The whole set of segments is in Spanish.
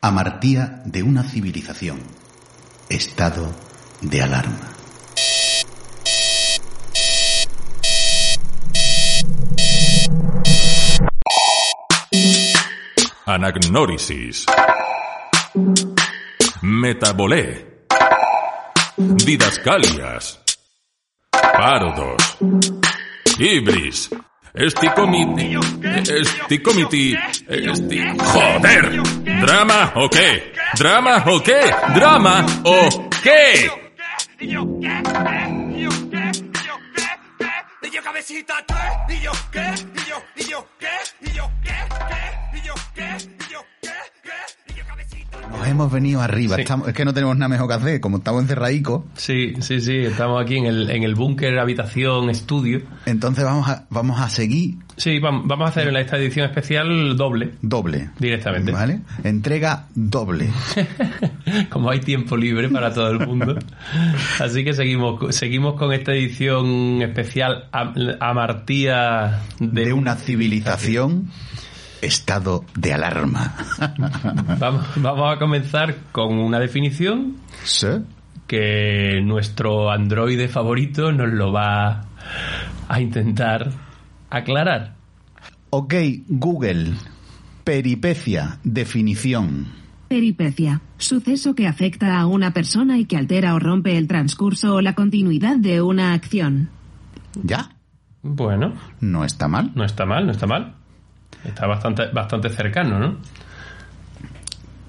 Amartía de una civilización. Estado de alarma. Anagnórisis. Metabolé. Didascalias. Parodos. Ibris. Esticomiti. Esticomiti. Esti... ¡Joder! ¿Drama o qué? ¿Drama o qué? ¿Drama o qué? ¿Y yo yo qué? Nos hemos venido arriba. Sí. Estamos- es que no tenemos nada mejor que hacer. Como estamos encerradicos, Sí, sí, sí, estamos aquí en el, en el búnker, habitación, estudio. entonces vamos a, vamos a seguir Sí, vam- vamos a hacer en esta edición especial doble, doble. directamente. ¿Vale? Entrega doble. Como hay tiempo libre para todo el mundo. Así que seguimos, seguimos con esta edición especial a, Amartía de, De una civilización. Estado de alarma. Vamos, vamos a comenzar con una definición ¿Sí? que nuestro androide favorito nos lo va a intentar aclarar. Ok, Google. Peripecia. Definición. Peripecia. Suceso que afecta a una persona y que altera o rompe el transcurso o la continuidad de una acción. ¿Ya? Bueno, No está mal. no está mal, no está mal. Está bastante, bastante cercano, ¿no?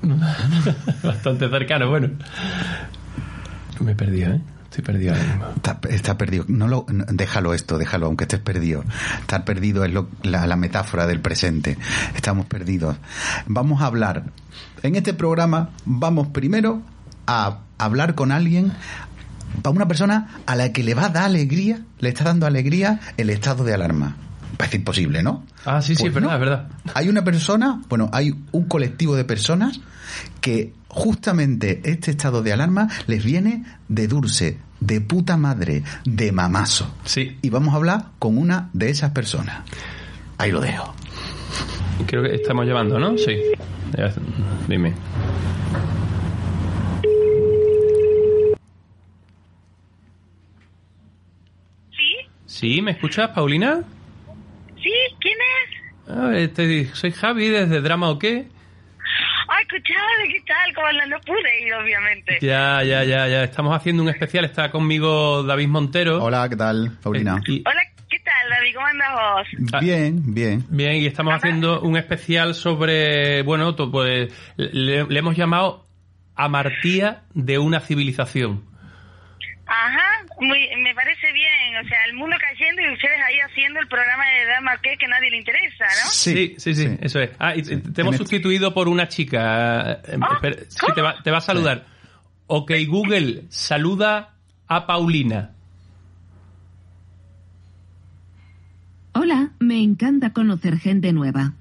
bastante cercano, bueno. Me he perdido, ¿eh? Estoy perdido ahora mismo. Está, está perdido. No lo, no, déjalo esto, déjalo, aunque estés perdido. Estar perdido es lo- la, la metáfora del presente. Estamos perdidos. Vamos a hablar. En este programa vamos primero a hablar con alguien, para una persona a la que le va a dar alegría, le está dando alegría el estado de alarma. Parece imposible, ¿no? Ah, sí, sí, Pues es verdad, no. es verdad. Hay una persona, bueno, hay un colectivo de personas que justamente este estado de alarma les viene de dulce, de puta madre, de mamazo. Sí, Y vamos a hablar con una de esas personas. Ahí lo dejo. creo que estamos llevando, ¿no? Sí. Dime. ¿Sí? ¿Sí? ¿Me escuchas, Paulina? ¿Sí? ¿Quién es? A ver, te- soy Javi desde Drama o qué. Ay, escuchaba, ¿qué tal? ¿Cómo andas? No pude ir, obviamente. Ya, ya, ya, ya. Estamos haciendo un especial. Está conmigo David Montero. Hola, ¿qué tal, Paulina? Y- Hola, ¿qué tal, David? ¿Cómo andas vos? Ah. Bien, bien. Bien, y estamos haciendo un especial sobre, bueno, to- pues le, le hemos llamado Amartía de una civilización. Ajá, muy, me parece bien. O sea, el mundo cayendo y ustedes ahí haciendo el programa de Dama que que nadie le interesa, ¿no? Sí, sí, sí, eso es. Ah, y te, te hemos En este- sustituido por una chica. eh, Ah, espera, sí, te, va, te va a saludar. Ok, Google, saluda a Paulina. Hola, me encanta conocer gente nueva.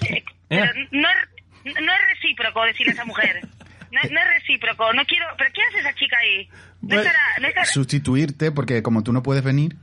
Pero Eh, no, es- no es recíproco decirle a esa mujer. No, no es recíproco. No quiero. ¿Pero qué hace esa chica ahí? No Bueno, estará, no estará- Sustituirte, porque como tú no puedes venir,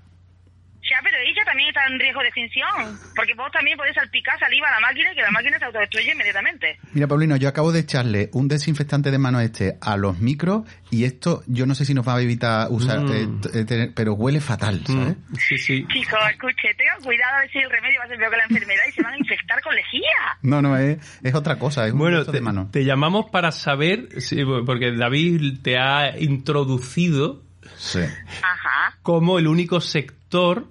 Ya, pero ella también está en riesgo de extinción. Porque vos también podés salpicar saliva a la máquina y que la máquina se autodestruye inmediatamente. Mira, Paulino, yo acabo de echarle un desinfectante de mano este a los micros y esto yo no sé si nos va a evitar usar, Mm. eh, eh, tener- pero huele fatal, ¿sabes? mm, sí, sí. Chicos, escuche, tengan cuidado a ver si el remedio va a ser peor que la enfermedad y se van a infectar con lejía. No, no, es, es otra cosa, es un Bueno, beso te, de mano. te llamamos para saber, sí, porque David te ha introducido Sí. Ajá. como el único sector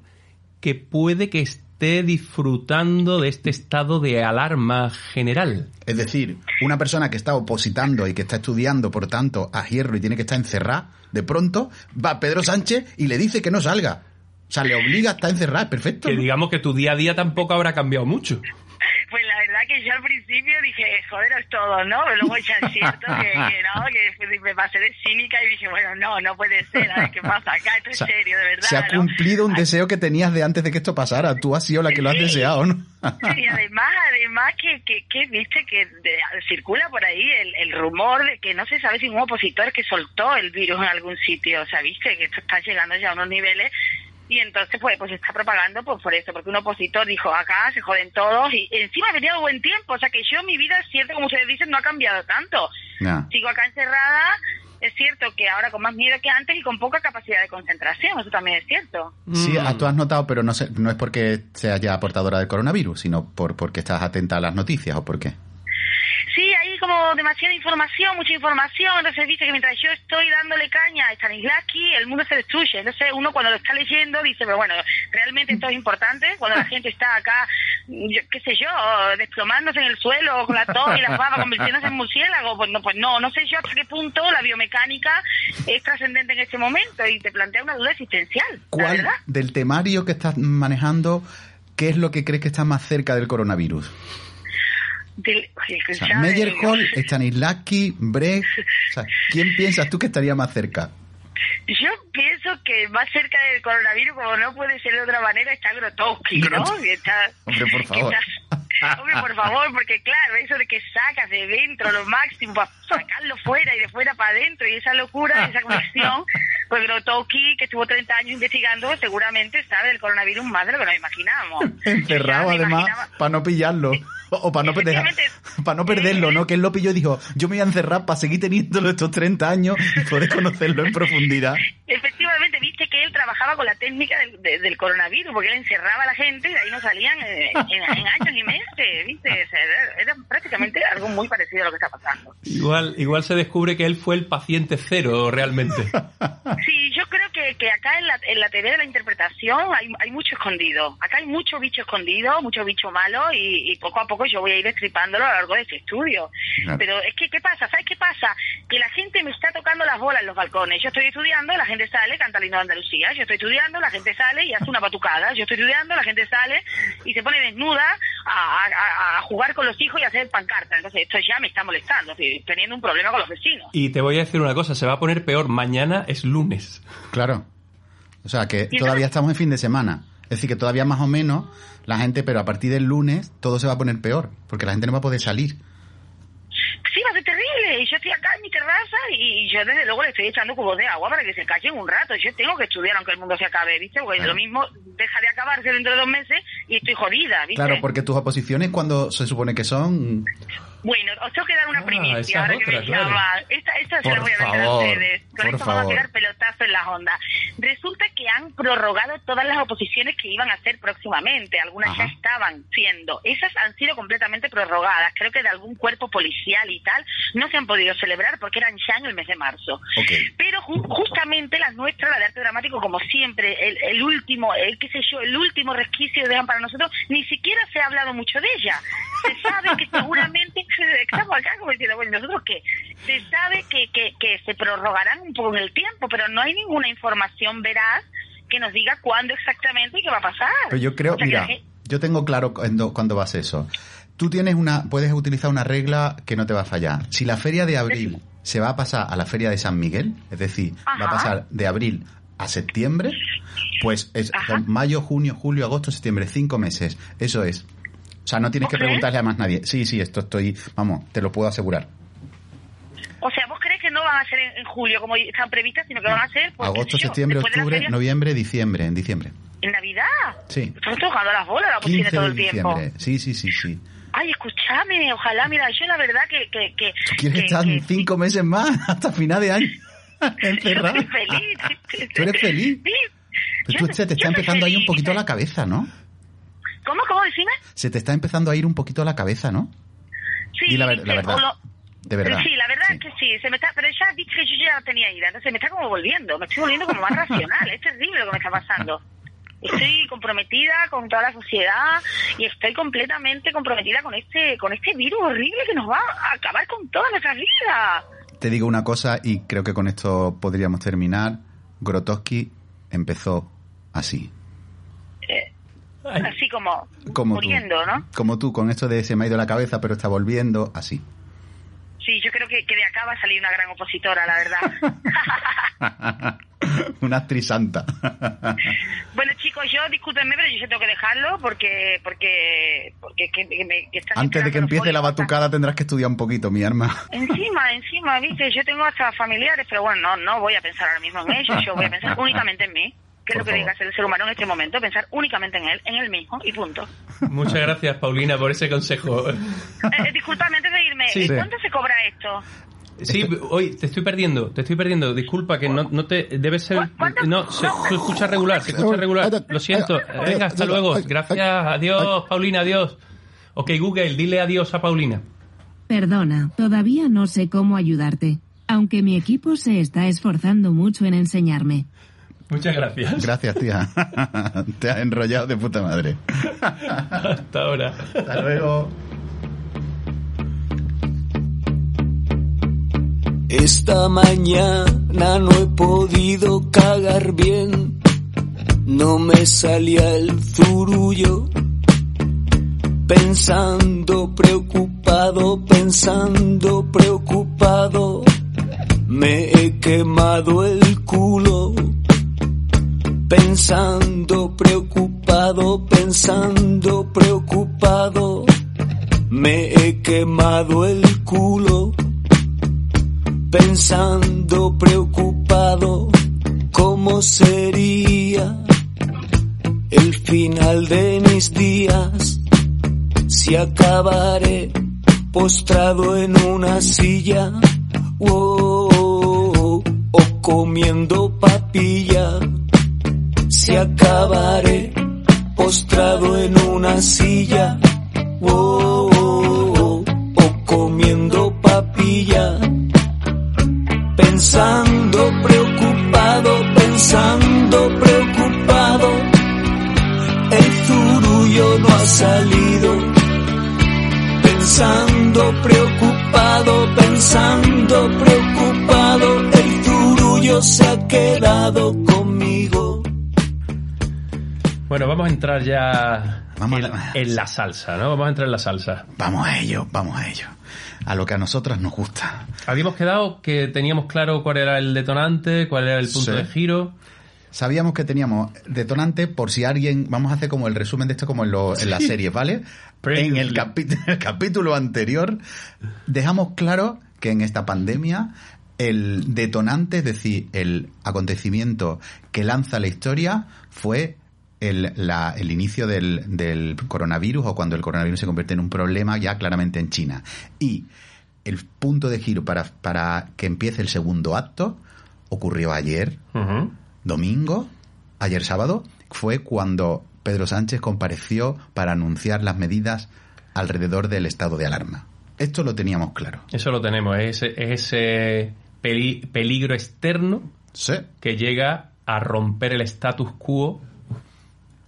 que puede que esté disfrutando de este estado de alarma general. Es decir, una persona que está opositando y que está estudiando, por tanto, a hierro y tiene que estar encerrada, de pronto va Pedro Sánchez y le dice que no salga. O sea, le obliga a estar encerrada, es perfecto. Que digamos que tu día a día tampoco habrá cambiado mucho. Que yo al principio dije, joder, es todo, ¿no? Pero luego ya es cierto que, que no, que me pasé de cínica y dije, bueno, no, no puede ser, a ver qué pasa acá, esto es serio, de verdad. Se ha ¿no? cumplido un deseo que tenías de antes de que esto pasara. Tú has sido la que lo has Sí. deseado, ¿no? Y además, además que, que, que viste que de- circula por ahí el, el rumor de que no se sabe si un opositor que soltó el virus en algún sitio, o sea, viste que esto está llegando ya a unos niveles y entonces pues pues se está propagando pues por eso, porque un opositor dijo acá se joden todos y encima venía de buen tiempo, o sea que yo mi vida es cierto como ustedes dicen no ha cambiado tanto, sigo acá encerrada, es cierto que ahora con más miedo que antes y con poca capacidad de concentración, eso también es cierto. Sí, Mm. tú has notado, pero no, sé, no es porque seas ya portadora del coronavirus, sino por porque estás atenta a las noticias o por qué. Como demasiada información, mucha información, entonces dice que mientras yo estoy dándole caña a Stanislavski, el mundo se destruye. Entonces uno cuando lo está leyendo dice, pero bueno, realmente esto es importante, cuando la gente está acá, yo, qué sé yo, desplomándose en el suelo con la tos y la fama convirtiéndose en murciélago, pues no, pues no, no sé yo hasta qué punto la biomecánica es trascendente en este momento y te plantea una duda existencial, ¿Cuál del temario que estás manejando, qué es lo que crees que está más cerca del coronavirus? Del- O sea, ya, Meyerhold, Stanislavski, Brecht, o sea, ¿quién piensas tú que estaría más cerca? Yo pienso que más cerca del coronavirus, como no puede ser de otra manera, está Grotowski, ¿no? Grotowski. Está, Hombre, por favor. está- hombre, por favor, porque claro, eso de que sacas de dentro lo máximo para sacarlo fuera y de fuera para adentro y esa locura, esa conexión, pues Grotowski, que estuvo 30 años investigando, seguramente sabe del coronavirus más de lo que nos imaginamos. Encerrado además imaginaba- para no pillarlo. O para no, perder- para no perderlo, ¿no? Que él lo pilló y dijo, yo me voy a encerrar para seguir teniéndolo estos 30 años y poder conocerlo en profundidad. Efectivamente, viste que trabajaba con la técnica del, de- del coronavirus, porque él encerraba a la gente y de ahí no salían eh, en, en años y meses, viste. O sea, era, era prácticamente algo muy parecido a lo que está pasando. Igual, igual se descubre que él fue el paciente cero realmente. Sí, yo creo que, que acá en la, en la teoría de la interpretación hay, hay mucho escondido. Acá hay mucho bicho escondido, mucho bicho malo y, y poco a poco yo voy a ir destripándolo a lo largo de este estudio. Claro. Pero es que, ¿qué pasa? ¿Sabes qué pasa? Que la gente me está tocando las bolas en los balcones. Yo estoy estudiando, la gente sale, canta el himno de Andalucía. Yo estoy estudiando, la gente sale y hace una batucada. Yo estoy estudiando, la gente sale y se pone desnuda a, a- a jugar con los hijos y a hacer pancarta. Entonces esto ya me está molestando, estoy teniendo un problema con los vecinos. Y te voy a decir una cosa, se va a poner peor. Mañana es lunes. Claro. O sea, que ¿Y todavía estamos en fin de semana. Es decir, que todavía más o menos la gente, pero a partir del lunes todo se va a poner peor, porque la gente no va a poder salir. Sí, va a ser terrible. Y yo estoy acá mi terraza y yo desde luego le estoy echando cubos de agua para que se callen un rato. Yo tengo que estudiar aunque el mundo se acabe, ¿viste? Porque Claro. lo mismo deja de acabarse dentro de dos meses y estoy jodida, ¿viste? Claro, porque tus oposiciones cuando se supone que son... Bueno, os tengo que dar una Ah, primicia ahora que me claro. Esta, esta se la voy a vender a ustedes. Con esto vamos a pegar pelotazo en las ondas. Resulta que han prorrogado todas las oposiciones que iban a hacer próximamente. Algunas Ajá. ya estaban siendo. Esas han sido completamente prorrogadas. Creo que de algún cuerpo policial y tal no se han podido celebrar porque eran ya en el mes de marzo. Pero ju- justamente las nuestras, la de arte dramático, como siempre, el, el último, el qué sé yo, el último resquicio que dejan para nosotros, ni siquiera se ha hablado mucho de ella. Se sabe que seguramente, estamos acá como diciendo, bueno, ¿nosotros qué? Se sabe que, que, que se prorrogarán un poco en el tiempo, pero no hay ninguna información veraz que nos diga cuándo exactamente y qué va a pasar. Pero yo creo, O sea, que mira, gen- yo tengo claro cuándo, cuándo va a ser eso. Tú tienes una, puedes utilizar una regla que no te va a fallar. Si la feria de abril se va a pasar a la feria de San Miguel, es decir, va a pasar de abril a septiembre, pues es Ajá. mayo, junio, julio, agosto, septiembre, cinco meses. Eso es. O sea, no tienes que Ok. preguntarle a más nadie. Sí, sí, esto estoy, vamos, te lo puedo asegurar. O sea, ¿vos crees que no van a ser en, en julio como están previstas, sino que van a ser pues, Agosto, septiembre, octubre, feria- noviembre, diciembre, en diciembre. ¿En Navidad? Sí. Estamos tocando las bolas la 15 todo el tiempo. Sí, sí, sí, sí. Ay, escúchame, ojalá, mira, yo la verdad que... que, que ¿Tú quieres que- estar que- cinco meses más hasta final de año encerrado? Yo estoy feliz. ¿Tú eres feliz? Sí. Pero Yo- tú te está empezando ahí un feliz. poquito la cabeza, ¿no? ¿Cómo, cómo, decime? Se te está empezando a ir un poquito la cabeza, ¿no? Sí, la ver- viste, la verdad. lo- De verdad. Sí, la verdad Sí. es que sí, se me está, pero ya viste que yo ya tenía ira, entonces me está como volviendo, me estoy volviendo como más racional, es terrible lo que me está pasando. Estoy comprometida con toda la sociedad y estoy completamente comprometida con este con este virus horrible que nos va a acabar con todas nuestras vidas. Te digo una cosa y creo que con esto podríamos terminar. Grotowski empezó así. Así como, Como muriendo, tú. ¿no? Como tú, con esto de se me ha ido la cabeza, pero está volviendo, así. Sí, yo creo que, que de acá va a salir una gran opositora, la verdad. Una actriz santa. bueno, chicos, yo discúlpenme, pero yo tengo que dejarlo porque porque porque que, que me, que están Antes de que empiece la batucada tendrás que estudiar un poquito, mi arma. Encima, encima, viste, yo tengo hasta familiares, pero bueno, no, no voy a pensar ahora mismo en ellos, yo voy a pensar únicamente en mí. Que es lo que favor. hacer el ser humano en este momento, pensar únicamente en él, en él mismo, y punto. Muchas gracias, Paulina, por ese consejo. Eh, eh, disculpadme, antes de irme, Sí. ¿eh, Sí. ¿cuánto se cobra esto? Sí, hoy te estoy perdiendo, te estoy perdiendo. Disculpa que no, no te debe ser. ¿Cu- cuánto? No, se, se escucha regular, se escucha regular. Lo siento. Venga, hasta luego. Gracias, adiós, Paulina, adiós. Ok, Google, dile adiós a Paulina. Perdona, todavía no sé cómo ayudarte, aunque mi equipo se está esforzando mucho en enseñarme. Muchas gracias. Gracias, tía. Te has enrollado de puta madre. Hasta ahora. Hasta luego. Esta mañana no he podido cagar bien, no me salía el zurullo. Pensando preocupado, pensando preocupado, me he quemado el culo. Pensando preocupado, pensando preocupado, me he quemado el culo pensando preocupado. Cómo sería el final de mis días si acabaré postrado en una silla oh, o comiendo papilla si acabaré postrado en una silla oh, o comiendo papilla pensando preocupado, pensando preocupado, el zurullo no ha salido. Pensando preocupado, pensando preocupado, el zurullo se ha quedado conmigo. Bueno, vamos a entrar ya Vamos en, a- en la salsa, ¿no? Vamos a entrar en la salsa. Vamos a ello, vamos a ello. A lo que a nosotras nos gusta. Habíamos quedado que teníamos claro cuál era el detonante, cuál era el punto Sí. de giro. Sabíamos que teníamos detonante por si alguien, vamos a hacer como el resumen de esto como en, lo- en la serie, ¿vale? En el capítulo anterior dejamos claro que en esta pandemia el detonante, es decir, el acontecimiento que lanza la historia fue el, la- el inicio del, del coronavirus o cuando el coronavirus se convierte en un problema ya claramente en China. Y el punto de giro para, para que empiece el segundo acto ocurrió ayer, domingo, ayer sábado, fue cuando Pedro Sánchez compareció para anunciar las medidas alrededor del estado de alarma. Esto lo teníamos claro. Eso lo tenemos, es ese, es ese peli- peligro externo Sí. que llega a romper el status quo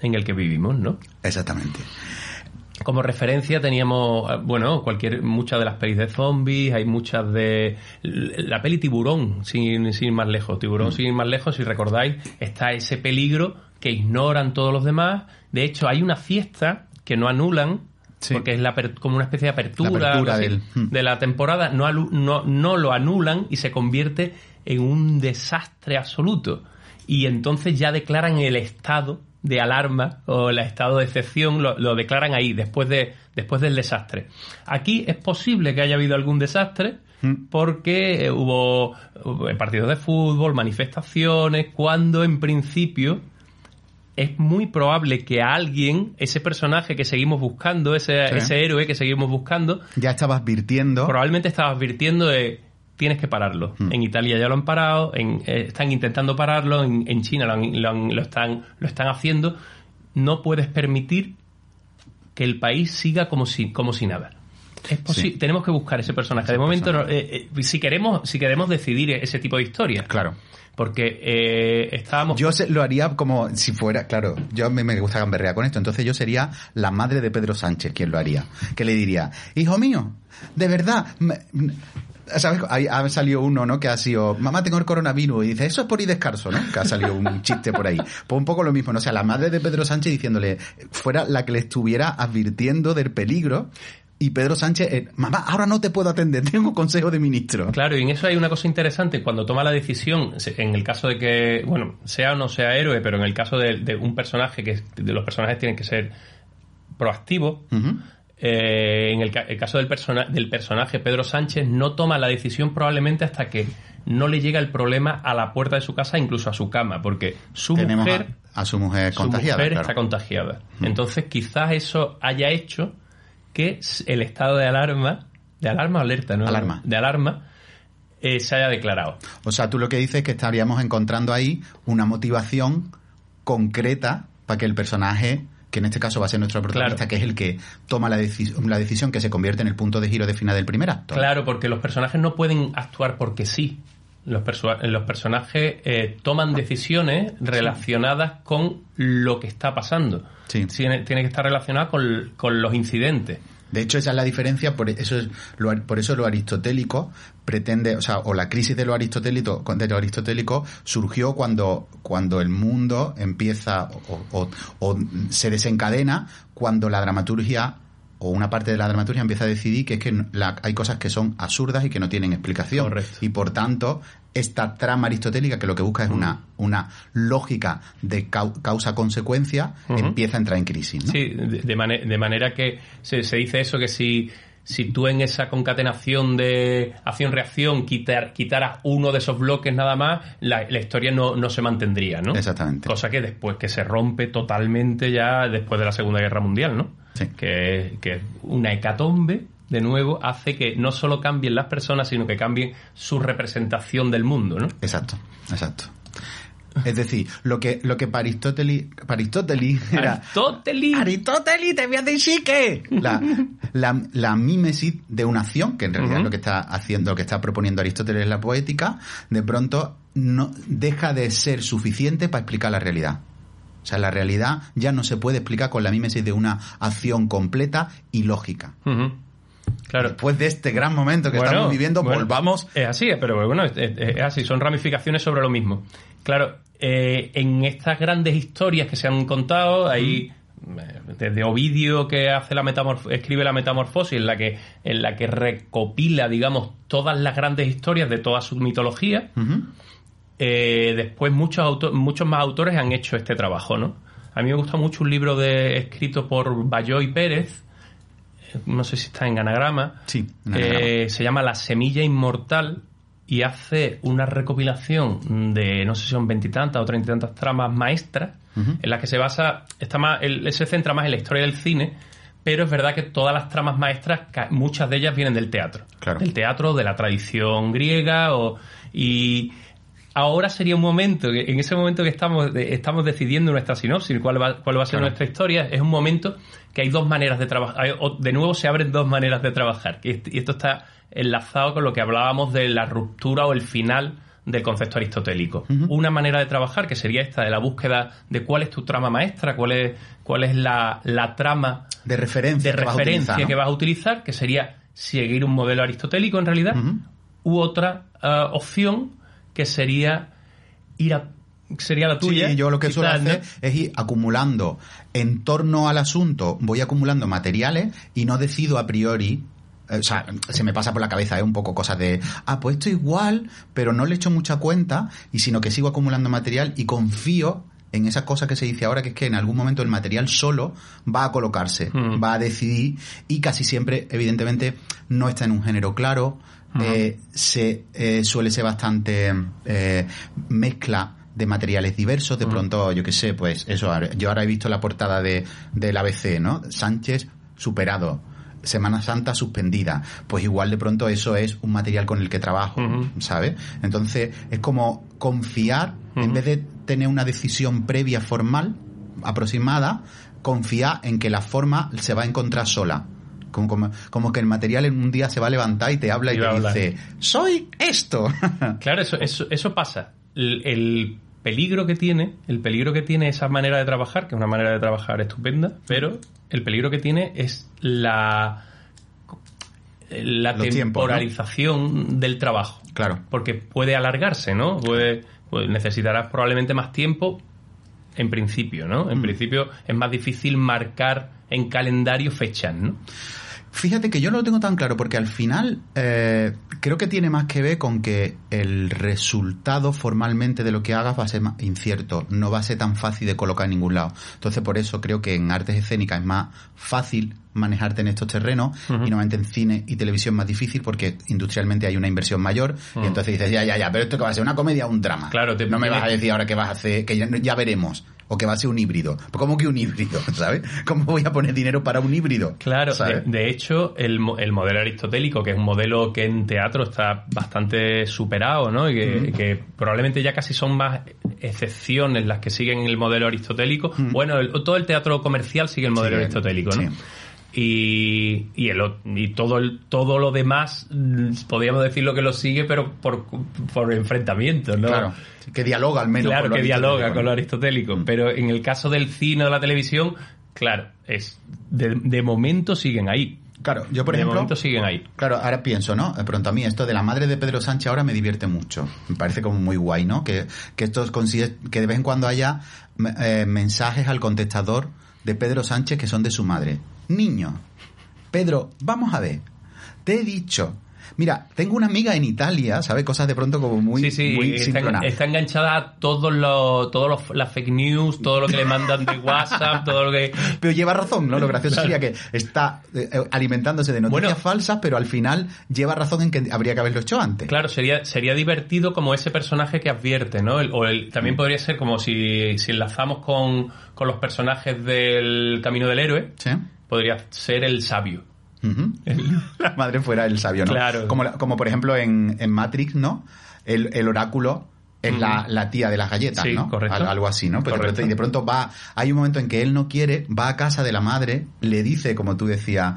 en el que vivimos, ¿no? Exactamente. Como referencia teníamos, eh, bueno, cualquier, muchas de las pelis de zombies, hay muchas de... La peli Tiburón, sin, sin ir más lejos. Tiburón, sin ir más lejos, si recordáis, está ese peligro que ignoran todos los demás. De hecho, hay una fiesta que no anulan, Sí. porque es la como una especie de apertura, La apertura algo así, del- hmm. de la temporada, no, alu- no, no lo anulan y se convierte en un desastre absoluto. Y entonces ya declaran el estado de alarma o el estado de excepción, lo, lo declaran ahí, después, de, después del desastre. Aquí es posible que haya habido algún desastre porque eh, hubo, hubo partidos de fútbol, manifestaciones, cuando en principio es muy probable que a alguien, ese personaje que seguimos buscando, ese, Sí. ese héroe que seguimos buscando, Ya estaba advirtiendo. probablemente estaba advirtiendo de tienes que pararlo. Hmm. En Italia ya lo han parado, en- eh, están intentando pararlo, en, en China lo, han- lo han- lo están, lo están haciendo. No puedes permitir que el país siga como si, como si nada. Es Sí. Tenemos que buscar ese personaje. De momento, no- eh, eh, si queremos, si queremos decidir ese tipo de historias, Claro. porque eh, estábamos Yo se- lo haría como si fuera, claro, yo me gusta gamberrear con esto, entonces yo sería la madre de Pedro Sánchez quien lo haría, que le diría, hijo mío, de verdad, me- ¿Sabes? Ahí ha salido uno, ¿no? Que ha sido, mamá, tengo el coronavirus. Y dice, eso es por ir descarso, ¿no? Que ha salido un chiste por ahí. Pues un poco lo mismo, ¿no? O sea, la madre de Pedro Sánchez diciéndole, fuera la que le estuviera advirtiendo del peligro. Y Pedro Sánchez, eh, mamá, ahora no te puedo atender, tengo consejo de ministro. Claro, y en eso hay una cosa interesante. Cuando toma la decisión, en el caso de que, bueno, sea o no sea héroe, pero en el caso de, de un personaje, que de los personajes tienen que ser proactivos, Ujú. Eh, en el, ca- el caso del, persona- del personaje Pedro Sánchez no toma la decisión probablemente hasta que no le llega el problema a la puerta de su casa, incluso a su cama, porque su Tenemos mujer, a, a su mujer su contagiada. mujer claro. está contagiada. Entonces quizás eso haya hecho que el estado de alarma, de alarma o alerta, ¿no? Alarma. De alarma, eh, se haya declarado. O sea, tú lo que dices es que estaríamos encontrando ahí una motivación concreta para que el personaje, que en este caso va a ser nuestro protagonista, Claro. que es el que toma la, deci- la decisión que se convierte en el punto de giro de final del primer acto. Claro, porque los personajes no pueden actuar porque sí. Los personajes eh, toman decisiones relacionadas con lo que está pasando. Sí. Tiene, tiene que estar relacionada con, con los incidentes. De hecho, esa es la diferencia, por eso, es lo, por eso lo aristotélico pretende, o sea, o la crisis de lo aristotélico, de lo aristotélico surgió cuando, cuando el mundo empieza o, o- o se desencadena cuando la dramaturgia o una parte de la dramaturgia empieza a decidir que es que la- hay cosas que son absurdas y que no tienen explicación. Correcto. Y por tanto, esta trama aristotélica que lo que busca es una, una lógica de cau- causa-consecuencia, empieza a entrar en crisis. ¿no? Sí, de, de mane- de manera que se, se dice eso, que si, si tú en esa concatenación de acción-reacción quitar, quitaras uno de esos bloques nada más, la, la historia no, no se mantendría, ¿no? Exactamente. Cosa que después que se rompe totalmente ya después de la Segunda Guerra Mundial, ¿no? Sí. Que, que una hecatombe, de nuevo, hace que no solo cambien las personas, sino que cambien su representación del mundo, ¿no? Exacto, exacto. Es decir, lo que, lo que para Aristóteles, para Aristóteles era... Aristóteles. Aristóteles, te voy a decir que... La, la, la mímesis de una acción, que en realidad es lo que está haciendo, lo que está proponiendo Aristóteles en la poética, de pronto no deja de ser suficiente para explicar la realidad. O sea, la realidad ya no se puede explicar con la mímesis de una acción completa y lógica. Claro. Después de este gran momento que Bueno, estamos viviendo, bueno, volvamos Es así, pero bueno, es, así, son ramificaciones sobre lo mismo. Claro, eh, en estas grandes historias que se han contado, hay eh, desde Ovidio que hace la metamorf- escribe la metamorfosis, en la que en la que recopila, digamos, todas las grandes historias de toda su mitología. Eh, después muchos auto- muchos más autores han hecho este trabajo, ¿no? A mí me gusta mucho un libro de escrito por Bayoy Pérez, no sé si está en anagrama, Sí, en anagrama. eh, se llama La semilla inmortal y hace una recopilación de no sé si son veintitantas o treinta y tantas tramas maestras en las que se basa, está más, él se centra más en la historia del cine, pero es verdad que todas las tramas maestras, muchas de ellas vienen del teatro, Claro. del teatro, de la tradición griega o, y ahora sería un momento, en ese momento que estamos, estamos decidiendo nuestra sinopsis, cuál va, cuál va a ser Claro. nuestra historia, es un momento que hay dos maneras de trabajar, de nuevo se abren dos maneras de trabajar, y est- y esto está enlazado con lo que hablábamos de la ruptura o el final del concepto aristotélico. Una manera de trabajar que sería esta de la búsqueda de cuál es tu trama maestra, cuál es, cuál es la, la trama de referencia, de que vas a referencia utilizar, ¿no? que vas a utilizar, que sería seguir un modelo aristotélico en realidad, u otra ah, opción que sería ir a sería la tuya. Sí, yo lo que suelo hacer es ir acumulando en torno al asunto, voy acumulando materiales y no decido a priori. eh, O sea, se me pasa por la cabeza, es un poco cosas de, ah, pues esto igual, pero no le echo mucha cuenta, y sino que sigo acumulando material y confío en esa cosa que se dice ahora, que es que en algún momento el material solo va a colocarse, Mm. va a decidir, y casi siempre, evidentemente, no está en un género claro, eh, se eh, suele ser bastante eh, mezcla de materiales diversos, de pronto, yo qué sé, pues eso, yo ahora he visto la portada de, del ABC, ¿no? Sánchez superado, Semana Santa suspendida, pues igual de pronto eso es un material con el que trabajo. ¿sabes? Entonces es como confiar, en vez de tener una decisión previa formal, aproximada, confiar en que la forma se va a encontrar sola. Como, como, como que el material en un día se va a levantar y te habla y, te dice, soy esto. Claro, eso, eso, eso pasa. El, el peligro que tiene, el peligro que tiene esa manera de trabajar, que es una manera de trabajar estupenda, pero el peligro que tiene es la la Los tiempos, ¿no? temporalización del trabajo. Claro. Porque puede alargarse, ¿no? Puede, pues necesitarás probablemente más tiempo en principio, ¿no? Mm. En principio es más difícil marcar en calendario fechas, ¿no? Fíjate que yo no lo tengo tan claro porque al final eh, creo que tiene más que ver con que el resultado formalmente de lo que hagas va a ser más incierto, no va a ser tan fácil de colocar en ningún lado. Entonces por eso creo que en artes escénicas es más fácil manejarte en estos terrenos y normalmente en cine y televisión más difícil porque industrialmente hay una inversión mayor y entonces dices, ya, ya, ya, pero esto que va a ser una comedia o un drama. Claro, te- no me vas a decir ahora que vas a hacer, que ya, ya veremos. O que va a ser un híbrido. ¿Cómo que un híbrido? ¿Sabes? ¿Cómo voy a poner dinero para un híbrido? Claro, de, hecho, el, el modelo aristotélico, que es un modelo que en teatro está bastante superado, ¿no? Y que, que probablemente ya casi son más excepciones las que siguen el modelo aristotélico. Bueno, el- todo el teatro comercial sigue el modelo Sí, aristotélico, ¿no? sí. Y, y, el, y todo, el, todo lo demás, mm, podríamos decirlo que lo sigue, pero por, por enfrentamiento, ¿no? Claro. Que dialoga al menos. Claro, con lo que dialoga con lo aristotélico. Mm. Pero en el caso del cine o de la televisión, claro, es de, de momento siguen ahí. Claro, yo por de ejemplo. momento siguen ahí. Claro, ahora pienso, ¿no? De pronto a mí esto de la madre de Pedro Sánchez ahora me divierte mucho. Me parece como muy guay, ¿no? Que, que esto consigue, que de vez en cuando haya eh, mensajes al contestador de Pedro Sánchez que son de su madre. Niño, Pedro, vamos a ver. Te he dicho. Mira, tengo una amiga en Italia, ¿sabes? Cosas de pronto como muy, sí, sí, muy está, enganchada a todos los, todos los, las fake news, todo lo que le mandan de WhatsApp, todo lo que... Pero lleva razón, ¿no? Lo gracioso Claro. sería que está eh, alimentándose de noticias Bueno. falsas, pero al final lleva razón en que habría que haberlo hecho antes. Claro, sería, sería divertido como ese personaje que advierte, ¿no? El- o el, también Mm. podría ser como si, si enlazamos con, con los personajes del Camino del Héroe, ¿Sí? podría ser el sabio. La madre fuera el sabio, ¿no? Claro. Como, como por ejemplo en, en Matrix, ¿no? El, el oráculo es la, la tía de las galletas, Sí, ¿no? correcto. Al- algo así, ¿no? Correcto. pronto- y de pronto va, hay un momento en que él no quiere, va a casa de la madre, le dice, como tú decías,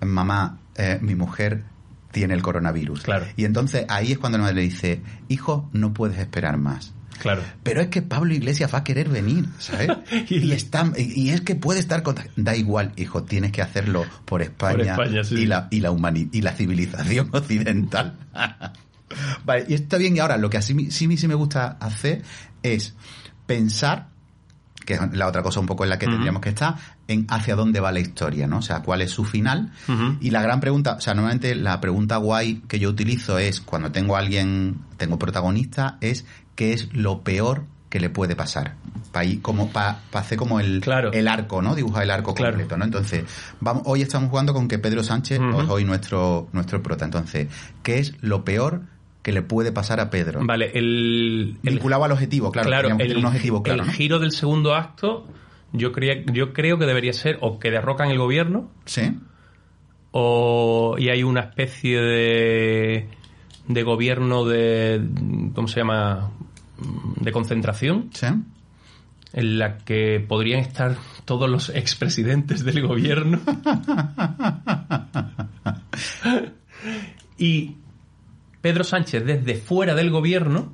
mamá, eh, mi mujer tiene el coronavirus. Claro. Y entonces ahí es cuando la madre le dice, hijo, no puedes esperar más. Claro. Pero es que Pablo Iglesias va a querer venir, ¿sabes? y, está, y es que puede estar contra... Da igual, hijo, tienes que hacerlo por España, Por España, sí. y, la, y, la humani- y la civilización occidental. vale, y está bien. Y ahora, lo que así sí, sí me gusta hacer es pensar, que es la otra cosa un poco en la que tendríamos que estar, en hacia dónde va la historia, ¿no? O sea, cuál es su final. Y la gran pregunta, o sea, normalmente la pregunta guay que yo utilizo es, cuando tengo a alguien, tengo protagonista, es qué es lo peor que le puede pasar. Para como hacer como el, Claro. el arco, ¿no? Dibujar el arco Claro. completo, ¿no? Entonces, vamos, hoy estamos jugando con que Pedro Sánchez es hoy nuestro, nuestro prota. Entonces, ¿qué es lo peor que le puede pasar a Pedro? Vale, el, el, Vinculado al objetivo, claro. que el, tener un objetivo claro, el ¿no? giro del segundo acto, yo, creía, yo creo que debería ser o que derrocan el gobierno Sí. o y hay una especie de de gobierno de ¿cómo se llama? De concentración Sí. en la que podrían estar todos los expresidentes del gobierno y Pedro Sánchez desde fuera del gobierno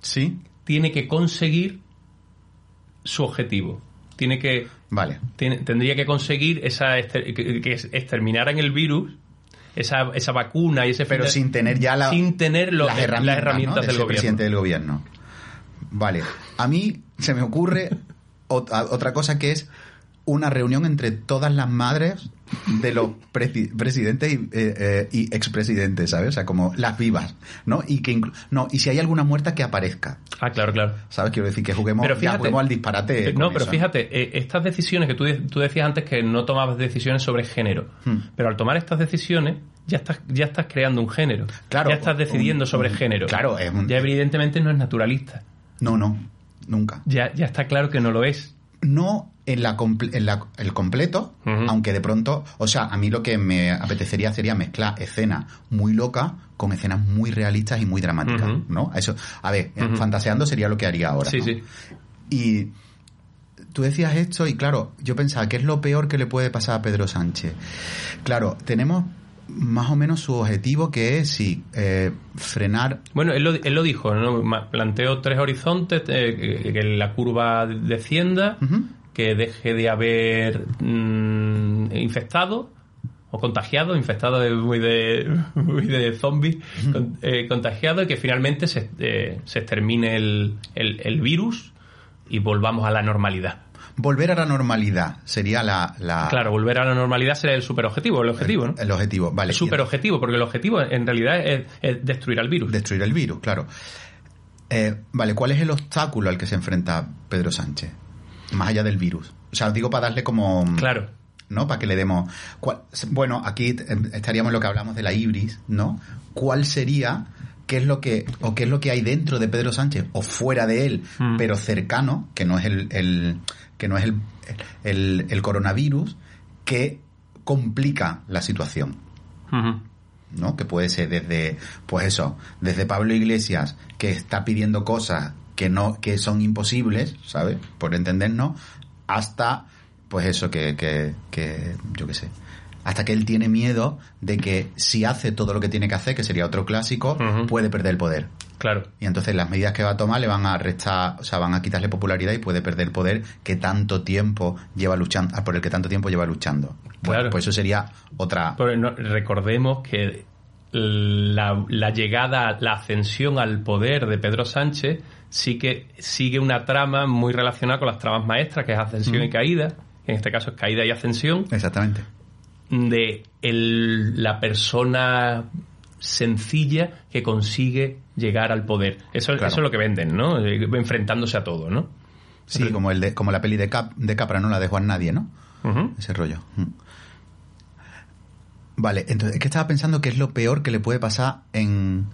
Sí. tiene que conseguir su objetivo tiene que Vale. tiene- tendría que conseguir esa exter- que, que exterminaran el virus, esa, esa vacuna y ese Pero sin tener ya la, sin tener las herramientas, las herramientas ¿no? de del gobierno. presidente del gobierno. Vale. A mí se me ocurre otra cosa que es una reunión entre todas las madres de los presi- presidentes y, eh, eh, y expresidentes, ¿sabes? O sea, como las vivas, ¿no? Y que no, y si hay alguna muerta que aparezca, Ah, claro, claro. ¿sabes? Quiero decir que juguemos, Pero ya fíjate- juguemos al disparate. Eh, no, pero eso, fíjate, eh, estas decisiones que tú, de- tú decías antes que no tomabas decisiones sobre género, Hmm. pero al tomar estas decisiones ya estás, ya estás creando un género. Claro, ya estás decidiendo un- sobre un- género. claro, es un- Ya evidentemente no es naturalista. No, no, nunca. Ya, ya está claro que no lo es. no en la, comple- en la- el completo, aunque de pronto, o sea, a mí lo que me apetecería sería mezclar escenas muy locas con escenas muy realistas y muy dramáticas. ¿no? Eso, a ver, Ujú. fantaseando sería lo que haría ahora. Sí, ¿no? sí. Y tú decías esto y claro, yo pensaba, ¿qué es lo peor que le puede pasar a Pedro Sánchez? Claro, tenemos más o menos su objetivo que es sí, eh, frenar Bueno, él lo, él lo dijo, ¿no? Planteó tres horizontes, eh, que, la curva descienda, que deje de haber mm, infectado o contagiado, infectado de, muy de, muy de zombie, con- eh, contagiado y que finalmente se, eh, se extermine el, el- el virus y volvamos a la normalidad. Volver a la normalidad sería la, la- Claro, volver a la normalidad sería el superobjetivo, el objetivo, ¿no? el objetivo. Vale. El superobjetivo, porque el objetivo en realidad es, es destruir al virus. Destruir el virus, claro. Eh, vale, ¿cuál es el obstáculo al que se enfrenta Pedro Sánchez? Más allá del virus. O sea, digo para darle como... Claro. ¿No? Para que le demos... ¿cuál- bueno, aquí eh, estaríamos en lo que hablamos de la ibris, ¿no? ¿Cuál sería... ¿Qué es lo que o qué es lo que hay dentro de Pedro Sánchez o fuera de él, Mm. pero cercano, que no es el, el- que no es el, el, el coronavirus, que complica la situación? ¿no? Que puede ser desde, pues eso, desde Pablo Iglesias, que está pidiendo cosas que no, que son imposibles, ¿sabes? Por entendernos, hasta, pues eso, que, que, que yo qué sé, hasta que él tiene miedo de que si hace todo lo que tiene que hacer, que sería otro clásico, puede perder el poder. Claro. Y entonces las medidas que va a tomar le van a restar, o sea, van a quitarle popularidad y puede perder el poder que tanto tiempo lleva luchando, por el que tanto tiempo lleva luchando. Bueno, Claro. pues eso sería otra, Pero no- recordemos que la, la llegada, la ascensión al poder de Pedro Sánchez sí que sigue una trama muy relacionada con las tramas maestras, que es ascensión Mm. y caída. En este caso es caída y ascensión. exactamente. De el- la persona sencilla que consigue llegar al poder. Eso, Claro. eso es lo que venden, ¿no? Eh, Enfrentándose a todo, ¿no? Sí, como el de, como la peli de, Cap, de Capra, no la de Juan Nadie, ¿no? Ese rollo. Mm. Vale, entonces es que estaba pensando que es lo peor que le puede pasar en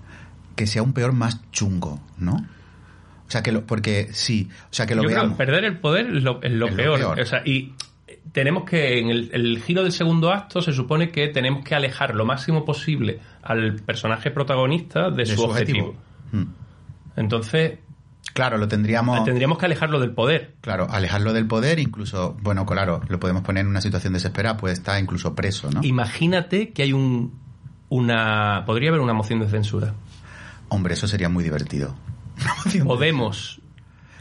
que sea un peor más chungo, ¿no? O sea que lo, porque sí, o sea que lo Yo creo veamos. que perder el poder es lo, es lo Es lo peor. peor. O sea, y tenemos que, en el, el giro del segundo acto, se supone que tenemos que alejar lo máximo posible al personaje protagonista de, de su, objetivo. Mm. Entonces, Claro, lo tendríamos. tendríamos que alejarlo del poder. Claro, alejarlo del poder, incluso, bueno, claro, lo podemos poner en una situación desesperada, puede estar incluso preso, ¿no? Imagínate que hay un una podría haber una moción de censura. Hombre, eso sería muy divertido. Podemos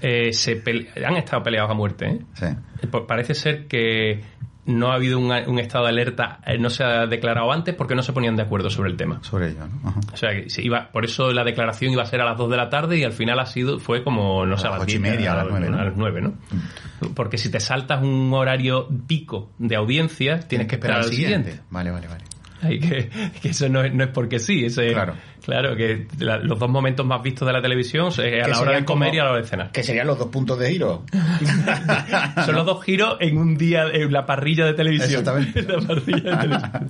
eh, se pele- han estado peleados a muerte. ¿eh? Sí. Eh, Parece ser que no ha habido un, un estado de alerta, eh, no se ha declarado antes porque no se ponían de acuerdo sobre el tema. Sobre ello, ¿no? Ajá. O sea, que se iba, por eso la declaración iba a ser a las 2 de la tarde y al final ha sido fue como, no sé, a las ocho y 10, media, a las nueve, ¿no? a las nueve, ¿no? Porque si te saltas un horario pico de audiencia, tienes que esperar al siguiente. Vale, vale, vale. Hay que, que eso no es, no es porque sí. Eso es- Claro. Claro, que la- los dos momentos más vistos de la televisión es a la hora de comer como- y a la hora de cenar. Que serían los dos puntos de giro. Son los dos giros en un día en la parrilla de televisión. Exactamente. En la parrilla de televisión.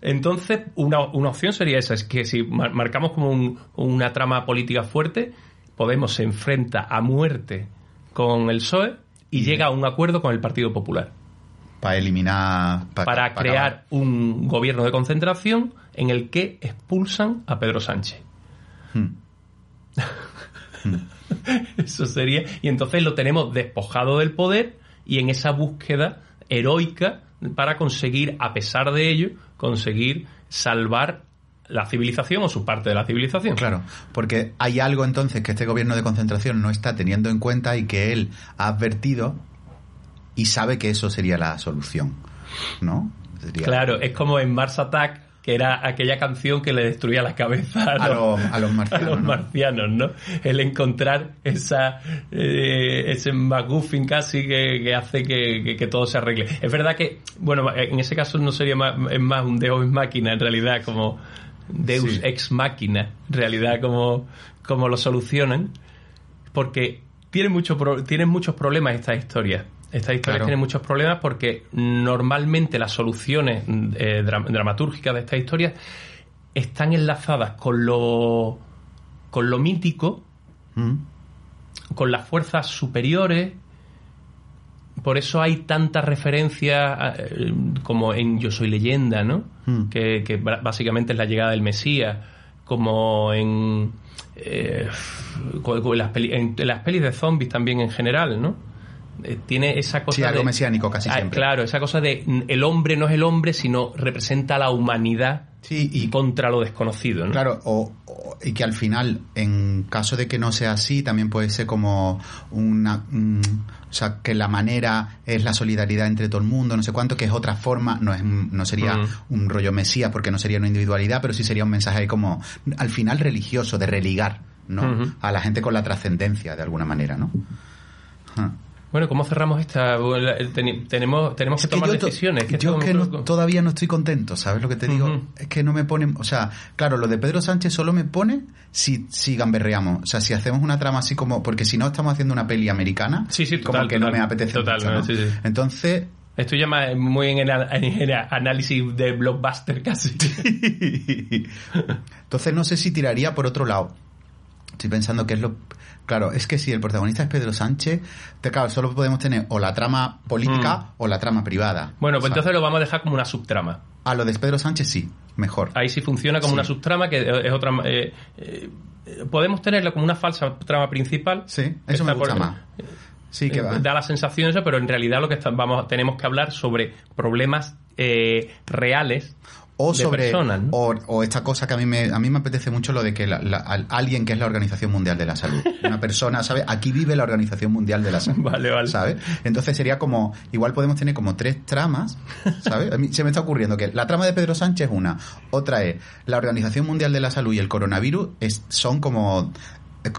Entonces, una, una opción sería esa, es que si mar- marcamos como un- una trama política fuerte, Podemos se enfrenta a muerte con el PSOE y llega a un acuerdo con el Partido Popular Para eliminar. pa- para pa crear acabar. un gobierno de concentración en el que expulsan a Pedro Sánchez. Hmm. Eso sería. Y entonces lo tenemos despojado del poder y en esa búsqueda heroica para conseguir, a pesar de ello, conseguir salvar la civilización o su parte de la civilización. Claro, porque hay algo entonces que este gobierno de concentración no está teniendo en cuenta y que él ha advertido y sabe que eso sería la solución, ¿no? Sería- Claro, es como en Mars Attack, que era aquella canción que le destruía la cabeza a, A los, a los marcianos, a los ¿no? marcianos, ¿no? El encontrar esa eh, ese McGuffin casi que, que hace que, que- que todo se arregle. Es verdad que, bueno, en ese caso no sería más, es más un Deus ex máquina, en realidad, como Deus Sí. ex máquina, en realidad, como, como lo solucionan, porque tienen, mucho pro- tienen muchos problemas estas historias. Estas historias Claro. tienen muchos problemas porque normalmente las soluciones eh, dra- dramatúrgicas de estas historias están enlazadas con lo, con lo mítico, Mm. con las fuerzas superiores. Por eso hay tantas referencias eh, como en Yo soy leyenda, ¿no? Mm. Que, básicamente es la llegada del Mesías, como en, eh, en las pelis de zombies también en general, ¿no? Eh, tiene esa cosa Sí, algo de- mesiánico casi Ah, siempre. Claro, esa cosa de el hombre no es el hombre, sino representa a la humanidad Sí, y contra lo desconocido, ¿no? Claro, o, o y que al final, en caso de que no sea así, también puede ser como una... o sea, que la manera es la solidaridad entre todo el mundo, no sé cuánto, que es otra forma, no es no sería un rollo mesías porque no sería una individualidad, pero sí sería un mensaje como, al final religioso, de religar, ¿no? A la gente con la trascendencia, de alguna manera, ¿no? Bueno, ¿cómo cerramos esta? Tenemos, tenemos que Es que tomar yo decisiones. que yo esto- que no- todavía no estoy contento, ¿sabes lo que te digo? Es que no me ponen, o sea, claro, lo de Pedro Sánchez solo me pone si, si gamberreamos, o sea, si hacemos una trama así como, porque si no estamos haciendo una peli americana, Sí, sí, como total, que no me apetece Total, mucho, no, sí, sí. Entonces, Esto llama muy en el, en el análisis de blockbuster casi. entonces no sé si tiraría por otro lado. Estoy pensando que es lo... Claro, es que si el protagonista es Pedro Sánchez, te, claro, solo podemos tener o la trama política o la trama privada. Mm. Bueno, pues ¿sabes? entonces lo vamos a dejar como una subtrama. A lo de Pedro Sánchez sí, mejor. Ahí sí funciona como Sí. una subtrama que es otra. eh, eh, podemos tenerlo como una falsa trama principal. Sí, eso me gusta por- más. Sí, que eh, va. da la sensación eso, pero en realidad lo que está- vamos tenemos que hablar sobre problemas eh, reales o sobre personas, ¿no? o, o esta cosa que a mí me a mí me apetece mucho lo de que la- la- al- alguien que es la Organización Mundial de la Salud una persona sabe aquí vive la Organización Mundial de la Salud Vale, vale. ¿sabes? entonces sería como igual podemos tener como tres tramas ¿sabes? a mí se me está ocurriendo que la trama de Pedro Sánchez es una otra es la Organización Mundial de la Salud y el coronavirus es- son como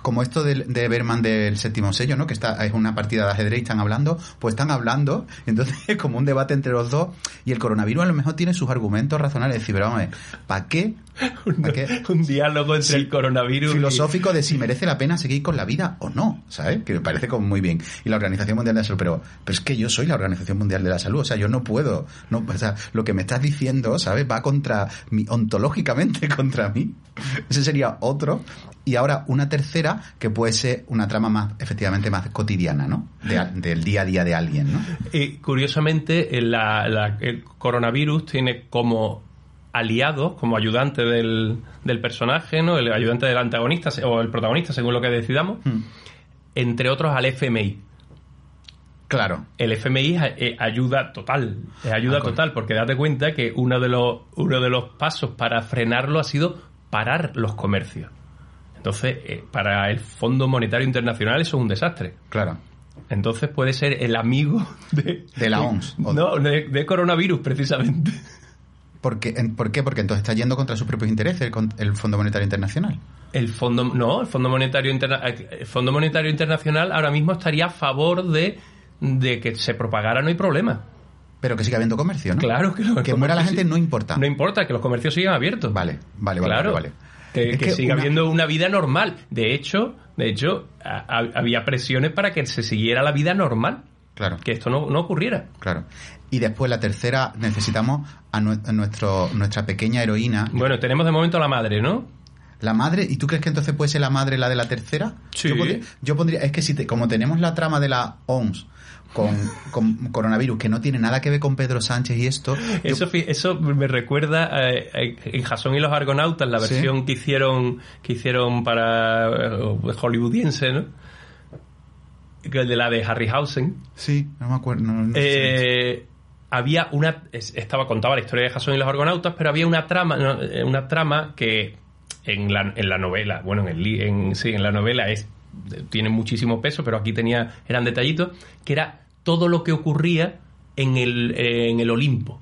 como esto de, de Berman del séptimo sello, ¿no? Que está, es una partida de ajedrez y están hablando, pues están hablando, entonces es como un debate entre los dos, y el coronavirus a lo mejor tiene sus argumentos razonables, es decir, pero vamos ¿para qué? ¿Para qué? Un diálogo entre Sí, el coronavirus. y- filosófico de si merece la pena seguir con la vida o no, ¿sabes? Que me parece como muy bien. Y la Organización Mundial de la Salud, pero, pero es que yo soy la Organización Mundial de la Salud, o sea, yo no puedo, no, o sea, lo que me estás diciendo, ¿sabes? Va contra mí, ontológicamente contra mí. Ese sería otro. Y ahora una tercera que puede ser una trama más, efectivamente, más cotidiana, ¿no? De del día a día de alguien, ¿no? Y curiosamente, la- la- el coronavirus tiene como aliados, como ayudante del, del personaje, ¿no? El ayudante del antagonista o el protagonista, según lo que decidamos, Hmm. entre otros al FMI. Claro. El FMI es eh, ayuda total, es ayuda total, porque date cuenta que uno de los uno de los pasos para frenarlo ha sido parar los comercios. Entonces, eh, para el Fondo Monetario Internacional eso es un desastre. Claro. Entonces puede ser el amigo de, De la OMS. No, de, de coronavirus, precisamente. Porque, ¿Por qué? Porque entonces está yendo contra sus propios intereses el, el Fondo Monetario Internacional. El fondo, no, el Fondo Monetario Interna- el Fondo Monetario Internacional ahora mismo estaría a favor de, de que se propagara, no hay problema. Pero que siga habiendo comercio, ¿no? Claro que Que muera la gente no importa. No importa, que los comercios sigan abiertos. Vale, vale, vale, claro, vale, vale. Que, siga una- habiendo una vida normal. De hecho, de hecho, a- a- había presiones para que se siguiera la vida normal, Claro, que esto no, no ocurriera. claro. Y después la tercera, necesitamos a, a nuestro, nuestra pequeña heroína, Bueno, tenemos de momento a la madre, ¿no? La madre. ¿Y tú crees que entonces puede ser la madre la de la tercera? Sí. Yo pondría, yo pondría- es que si te- como tenemos la trama de la OMS con, con coronavirus, que no tiene nada que ver con Pedro Sánchez y esto, Eso, eso me recuerda eh, eh, en Jason y los Argonautas, la Sí. versión que hicieron que hicieron para eh, hollywoodiense, ¿no? Que de la de Harryhausen. sí, no me acuerdo. no- no sé. Eh, había una es- estaba contaba la historia de Jason y los Argonautas, pero había una trama una trama que en la, en la novela, bueno, en el en, sí, en la novela es tiene muchísimo peso, pero aquí tenía eran detallitos que era todo lo que ocurría en el en el Olimpo.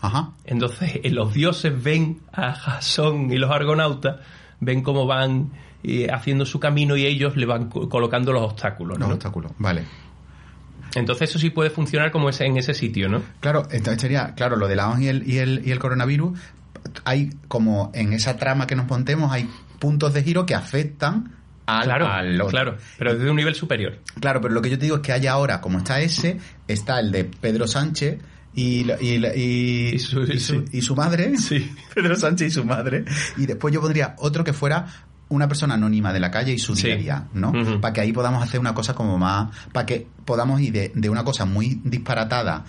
Ajá. Entonces, eh, los dioses ven a Jasón y los argonautas, ven cómo van eh, haciendo su camino y ellos le van co- colocando los obstáculos. Los ¿no? obstáculos, vale. Entonces, eso sí puede funcionar como ese, en ese sitio, ¿no? Claro, entonces sería, claro, lo de la y el, y el, y el coronavirus, hay como en esa trama que nos montemos, hay puntos de giro que afectan al, Claro, al otro. claro, pero desde un nivel superior. Claro, pero lo que yo te digo es que hay ahora, como está ese, está el de Pedro Sánchez y, la- y, la- y, Y su- y su, y su madre, Sí. Pedro Sánchez y su madre, y después yo pondría otro que fuera una persona anónima de la calle y su Sí. día a día, ¿no? Para que ahí podamos hacer una cosa como más, para que podamos ir de, de una cosa muy disparatada,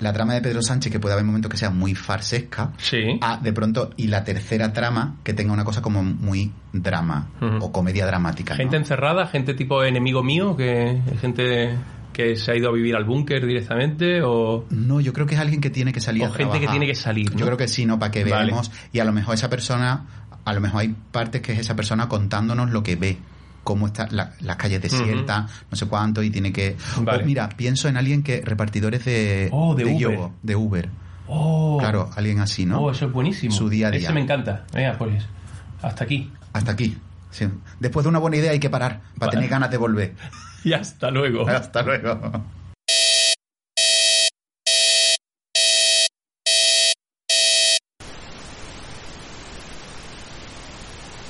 la trama de Pedro Sánchez, que puede haber momentos que sea muy farsesca, Sí. a de pronto, y la tercera trama que tenga una cosa como muy drama o comedia dramática. ¿no? Gente encerrada, gente tipo enemigo mío, que gente que se ha ido a vivir al búnker directamente, o... No, yo creo que es alguien que tiene que salir O a gente que tiene que salir, ¿no? Yo creo que sí, ¿no? Para que Vale. veamos. Y a lo mejor esa persona a lo mejor hay partes que es esa persona contándonos lo que ve cómo están las calles desiertas, no sé cuánto, y tiene que... Vale. O mira, pienso en alguien que... repartidores de, Oh, de Uber. yogo, de Uber. Oh, Claro, alguien así, ¿no? oh, eso es buenísimo. Su día a día. Ese me encanta. Venga, pues hasta aquí. Hasta aquí. Sí. Después de una buena idea hay que parar para Vale. tener ganas de volver. Y hasta luego. Hasta luego.